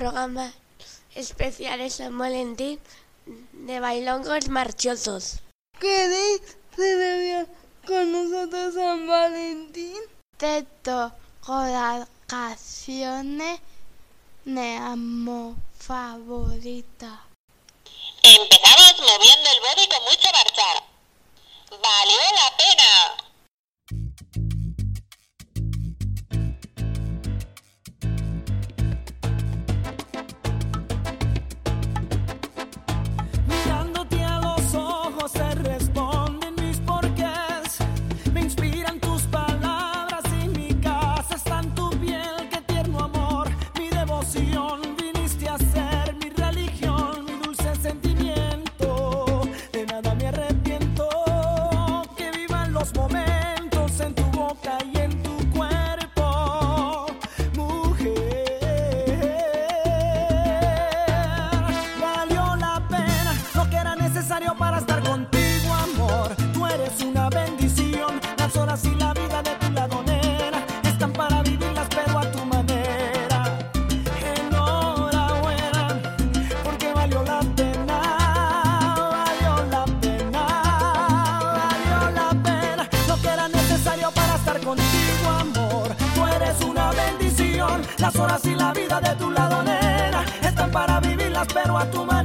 programas especiales San Valentín de bailongos marchosos. ¿Queréis celebrar con nosotros San Valentín? Teto canciones de amo favorita. Empezamos moviendo el body con mucho marchar. Valió la pena. foto, mas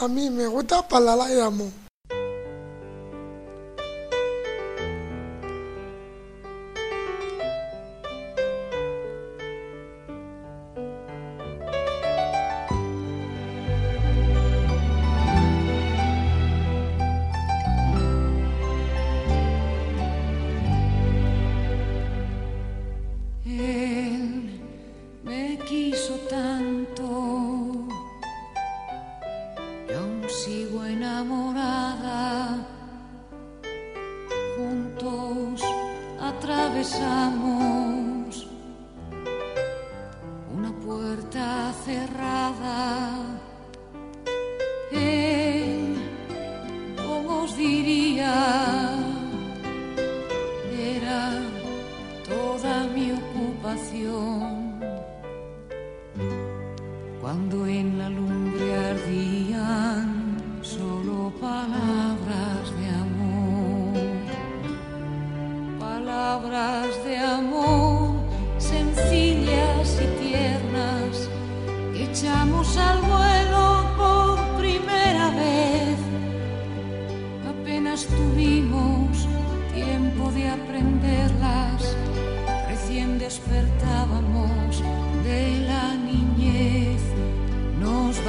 A mí me gusta para la amor. τράβεσά μου.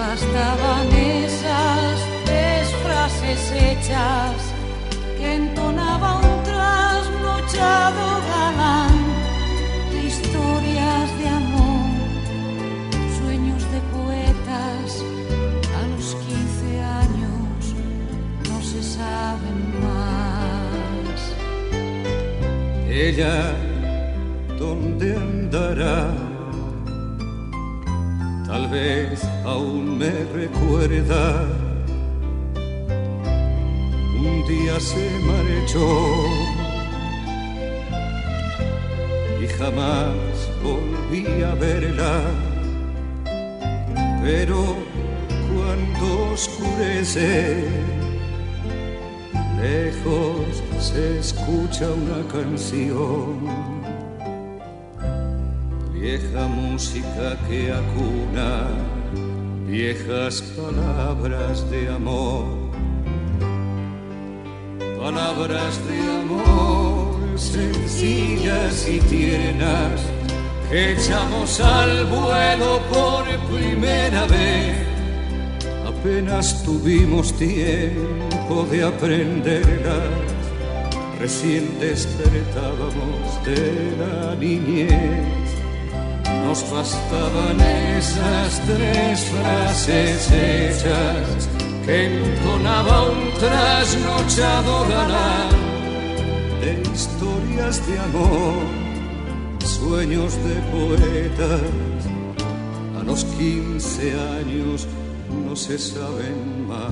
Bastaban esas tres frases hechas que entonaba un trasnochado galán historias de amor, sueños de poetas. A los 15 años no se saben más. Ella, ¿dónde andará? Tal vez aún me recuerda. Un día se marchó y jamás volví a verla. Pero cuando oscurece, lejos se escucha una canción. Vieja música que acuna viejas palabras de amor. Palabras de amor sencillas y tiernas que echamos al vuelo por primera vez. Apenas tuvimos tiempo de aprenderlas, recién despertábamos de la niñez. Nos bastaban esas tres frases hechas que entonaba un trasnochado galán de historias de amor, sueños de poetas. A los 15 años no se saben más.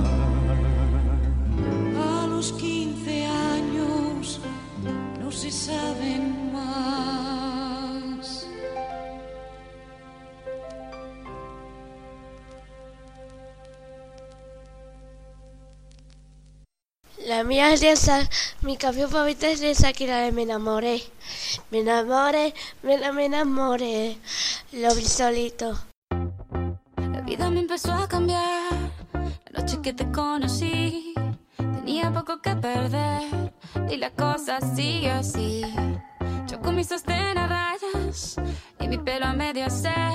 A los 15 años no se saben más. La mía es de esa, mi canción favorita es de Shakira de Me enamoré. Me enamoré, me, me enamoré. Lo vi solito. La vida me empezó a cambiar. La noche que te conocí, tenía poco que perder. Y la cosa sigue así. Yo con mi sostén rayas y mi pelo a medio hacer.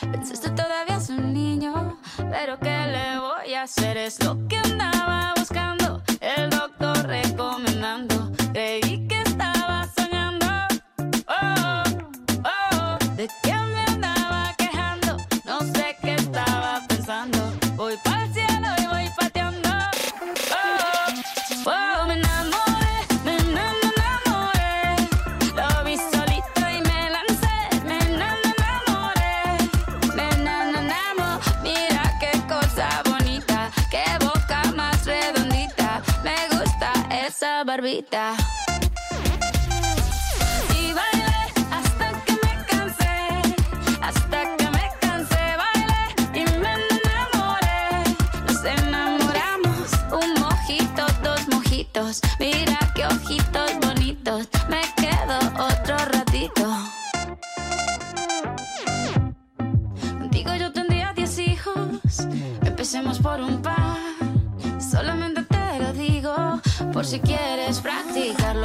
Pensaste todavía es un niño, pero ¿qué le voy a hacer? Es lo que andaba buscando, mojitos. Mira qué ojitos por si quieres practicar.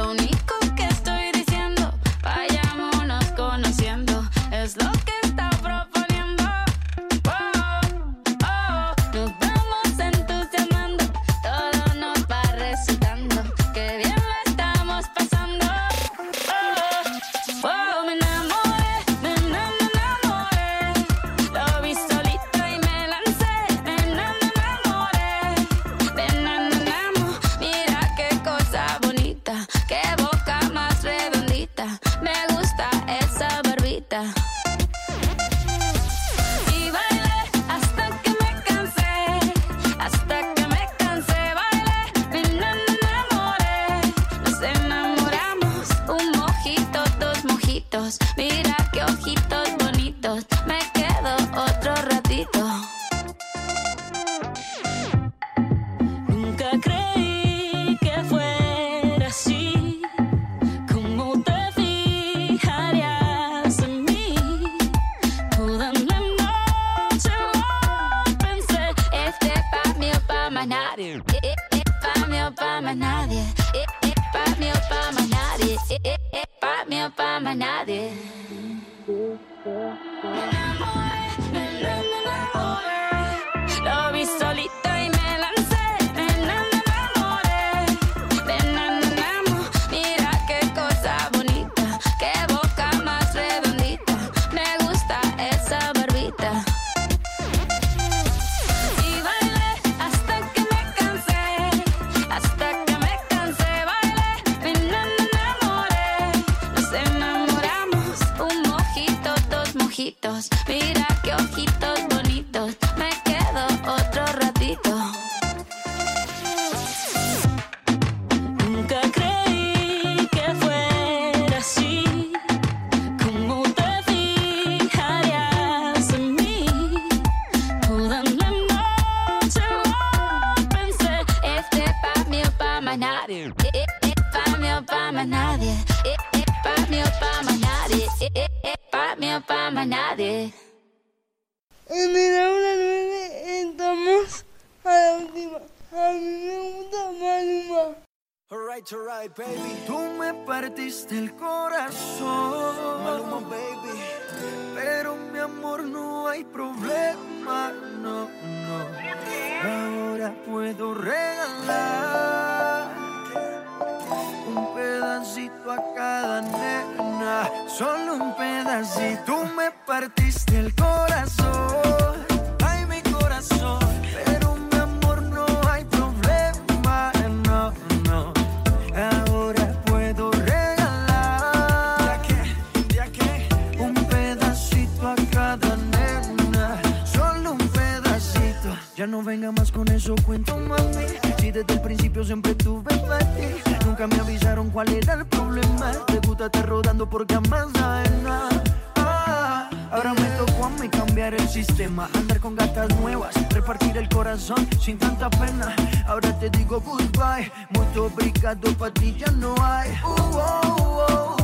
Más nadie. Eh, eh, eh, Pa' mí o pa' más nadie. Eh, eh, Pa' mí o pa' más nadie. Eh, eh, eh, Pa' mí o pa' más nadie. En el aula 9 entramos a la última. A mí me gusta Maluma. Alright, alright, baby. Tú me partiste el corazón. Maluma, baby. Pero mi amor, no hay problema. No, no. Ahora puedo regalar pedacito a cada nena. Solo un pedacito. Tú me partiste el corazón. Ay, mi corazón. Pero mi amor, no hay problema. No, no. Ahora puedo regalar un pedacito a cada nena. Solo un pedacito. Ya no venga más con eso, cuento mami. Si desde el principio siempre tuve Estar rodando por camas ajenas. Ah, Ahora me tocó a mí cambiar el sistema, andar con gatas nuevas, repartir el corazón sin tanta pena. Ahora te digo goodbye, muy obrigado, pa' ti ya no hay. Uh, oh, oh,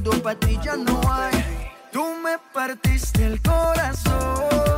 muito obrigado, pa' ti ya no hay. Tú me partiste el corazón,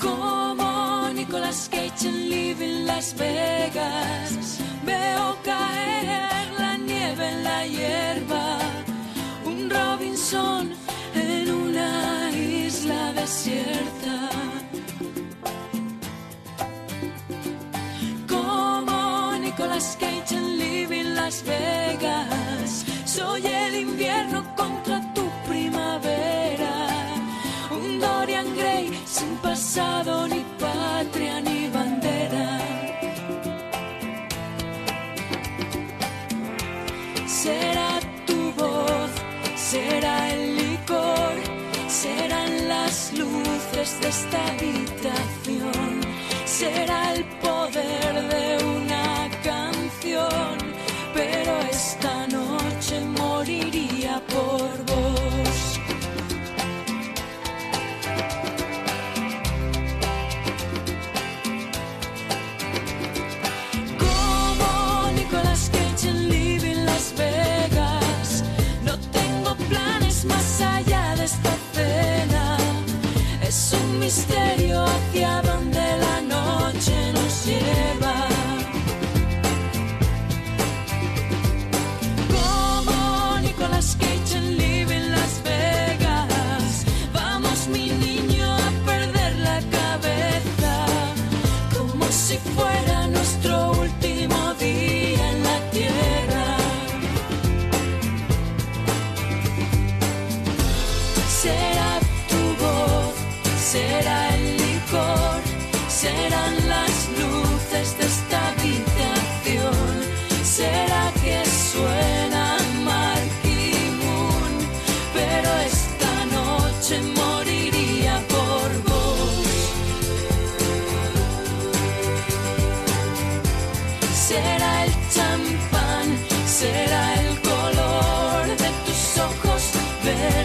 Como Nicolas Cage en Living Las Vegas. Veo caer la nieve en la hierba. Un Robinson en una isla desierta. skate and live Las Vegas. Soy el invierno contra tu primavera. Un Dorian Gray sin pasado, ni patria, ni bandera. Será tu voz, será el licor, serán las luces de esta habitación, será el gracias. fail.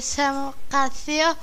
Σε μου κάθισε.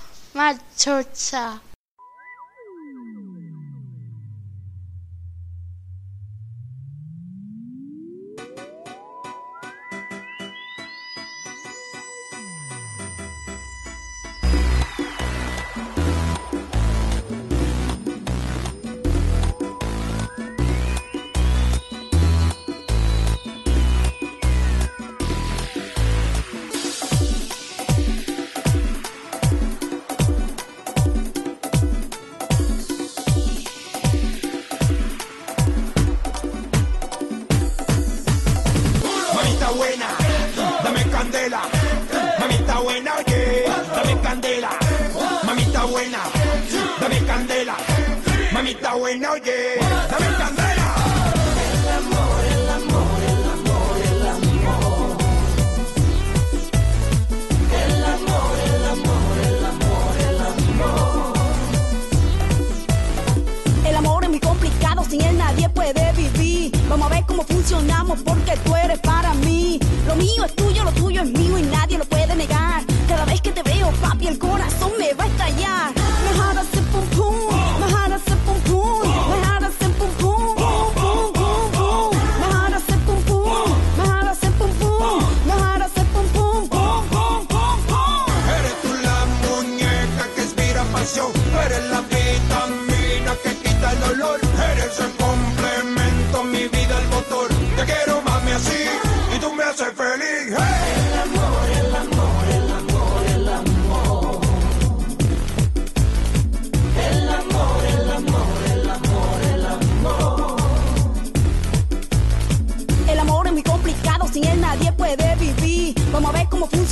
funcionamos porque tú eres para mí. Lo mío es tuyo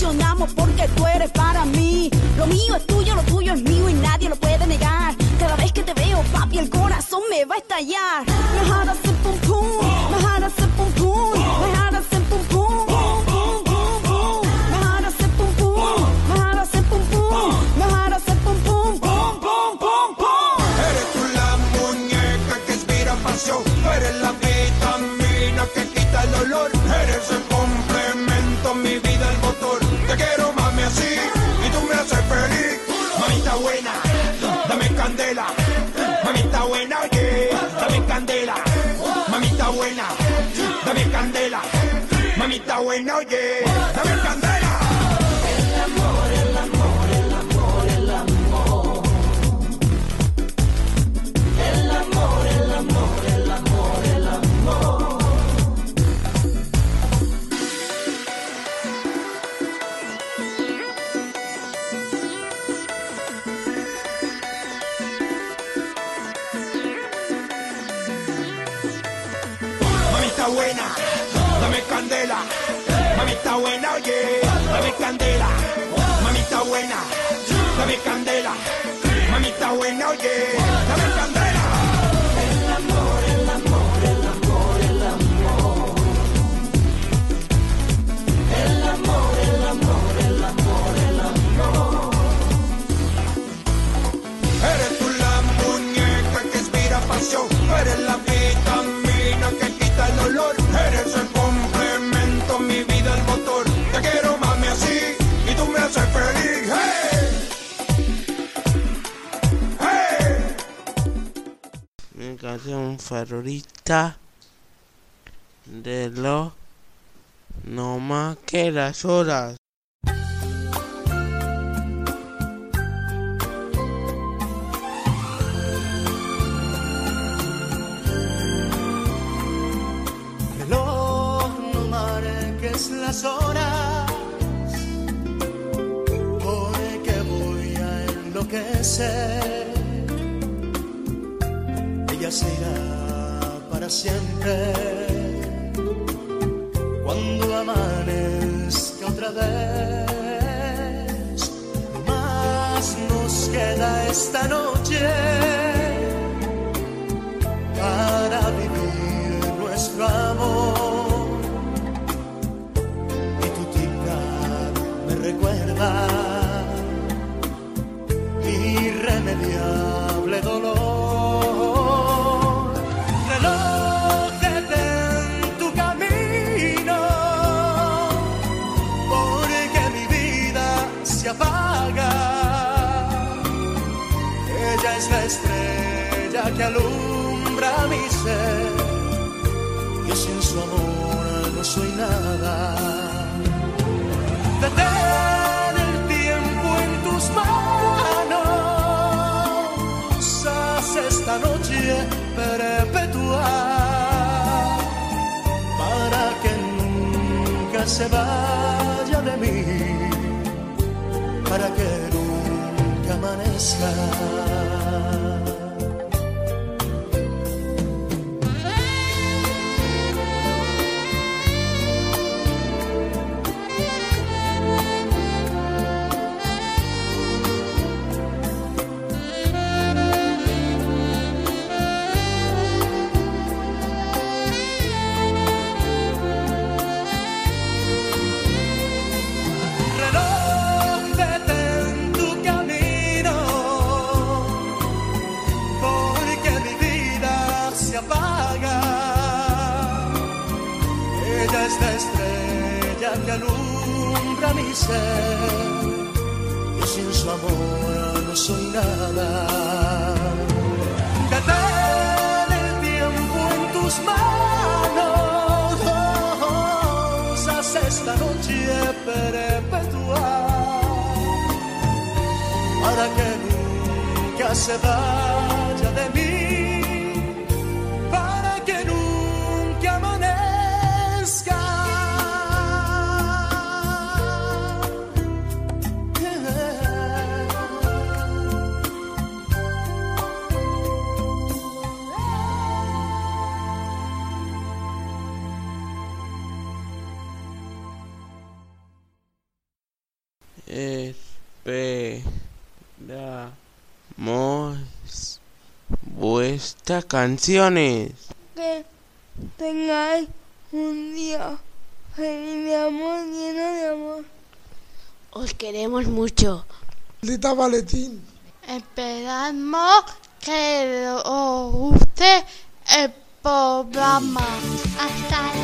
funcionamos porque tú eres para mí. Lo mío es tuyo, lo tuyo es mío y nadie lo puede negar. Cada vez que te veo, papi, el corazón me va a estallar. My heart is candela. Mamita buena, oye, dame candela. Mamita buena, dame candela. Mamita buena, oye, dame candela. Candela. Mamita buena, dame candela. Mamita buena, oye, favorita de los no más que las horas. reloj no marques las horas porque voy a enloquecer ella se irá para siempre cuando amanezca otra vez más nos queda esta noche para vivir nuestro amor. Y tu tic-tac me recuerda irremediable dolor. Que alumbra mi ser. Yo sin su amor no soy nada. Detén el tiempo en tus manos. Haz esta noche perpetua para que nunca se vaya de mí. Para que nunca amanezca. Que alumbra mi ser. Y sin su amor no soy nada. Detén el tiempo en tus manos. Haz esta noche perpetua. Para que nunca se vaya estas canciones. Que tengáis un día feliz de amor, lleno de amor. Os queremos mucho. Lita Valentín. Esperamos que os guste el programa. Hasta